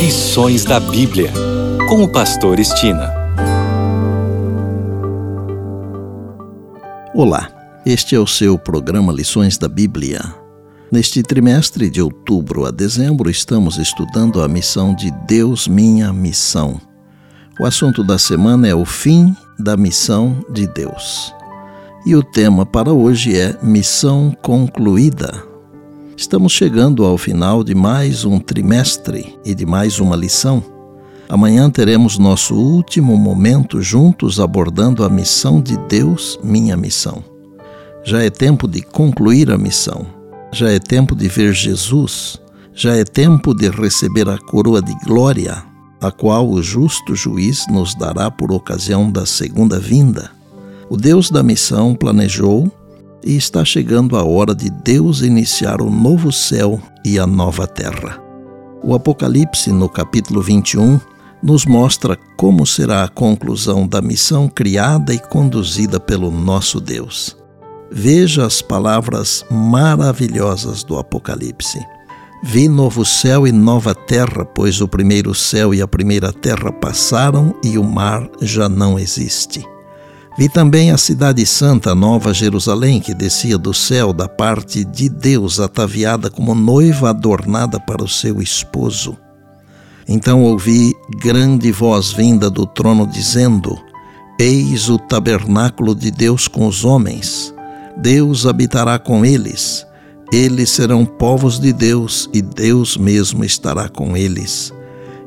Lições da Bíblia, com o Pastor Estina. Olá, este é o seu programa Lições da Bíblia. Neste trimestre de outubro a dezembro, estamos estudando a missão de Deus, minha missão. O assunto da semana é o fim da missão de Deus. E o tema para hoje é Missão Concluída. Estamos chegando ao final de mais um trimestre e de mais uma lição. Amanhã teremos nosso último momento juntos abordando a missão de Deus, minha missão. Já é tempo de concluir a missão. Já é tempo de ver Jesus. Já é tempo de receber a coroa de glória, a qual o justo juiz nos dará por ocasião da segunda vinda. O Deus da missão planejou e está chegando a hora de Deus iniciar o novo céu e a nova terra. O Apocalipse, no capítulo 21, nos mostra como será a conclusão da missão criada e conduzida pelo nosso Deus. Veja as palavras maravilhosas do Apocalipse. Vi novo céu e nova terra, pois o primeiro céu e a primeira terra passaram e o mar já não existe. Vi também a cidade santa, Nova Jerusalém, que descia do céu da parte de Deus, ataviada como noiva adornada para o seu esposo. Então ouvi grande voz vinda do trono dizendo: Eis o tabernáculo de Deus com os homens. Deus habitará com eles. Eles serão povos de Deus e Deus mesmo estará com eles.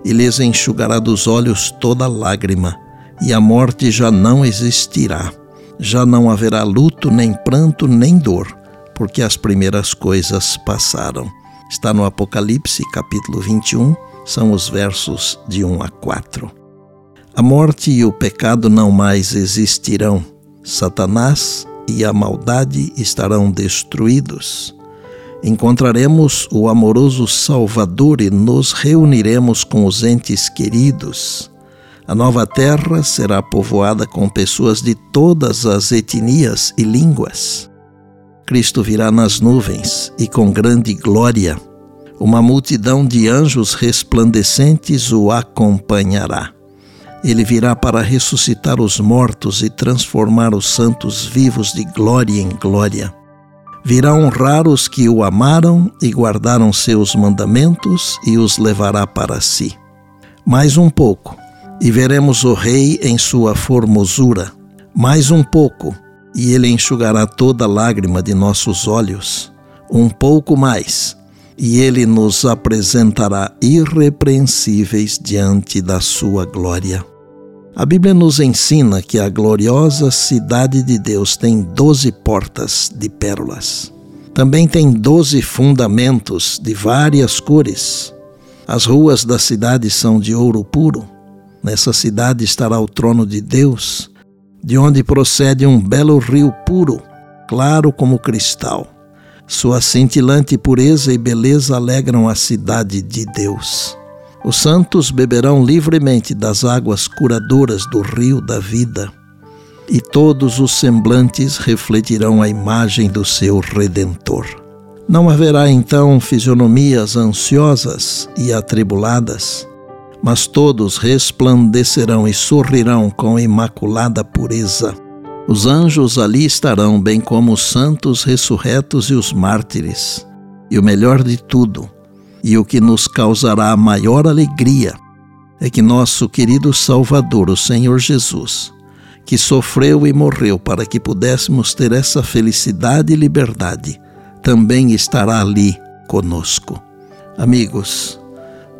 E lhes enxugará dos olhos toda lágrima e a morte já não existirá. Já não haverá luto, nem pranto, nem dor, porque as primeiras coisas passaram. Está no Apocalipse, capítulo 21, são os versos de 1 a 4. A morte e o pecado não mais existirão. Satanás e a maldade estarão destruídos. Encontraremos o amoroso Salvador e nos reuniremos com os entes queridos. A nova terra será povoada com pessoas de todas as etnias e línguas. Cristo virá nas nuvens e com grande glória. Uma multidão de anjos resplandecentes o acompanhará. Ele virá para ressuscitar os mortos e transformar os santos vivos de glória em glória. Virá honrar os que o amaram e guardaram seus mandamentos e os levará para si. Mais um pouco e veremos o Rei em sua formosura. Mais um pouco, e ele enxugará toda lágrima de nossos olhos. Um pouco mais, e ele nos apresentará irrepreensíveis diante da sua glória. A Bíblia nos ensina que a gloriosa cidade de Deus tem doze portas de pérolas. Também tem doze fundamentos de várias cores. As ruas da cidade são de ouro puro. Nessa cidade estará o trono de Deus, de onde procede um belo rio puro, claro como cristal. Sua cintilante pureza e beleza alegram a cidade de Deus. Os santos beberão livremente das águas curadoras do rio da vida, e todos os semblantes refletirão a imagem do seu Redentor. Não haverá então fisionomias ansiosas e atribuladas, mas todos resplandecerão e sorrirão com imaculada pureza. Os anjos ali estarão, bem como os santos ressurretos e os mártires. E o melhor de tudo, e o que nos causará a maior alegria, é que nosso querido Salvador, o Senhor Jesus, que sofreu e morreu para que pudéssemos ter essa felicidade e liberdade, também estará ali conosco. Amigos,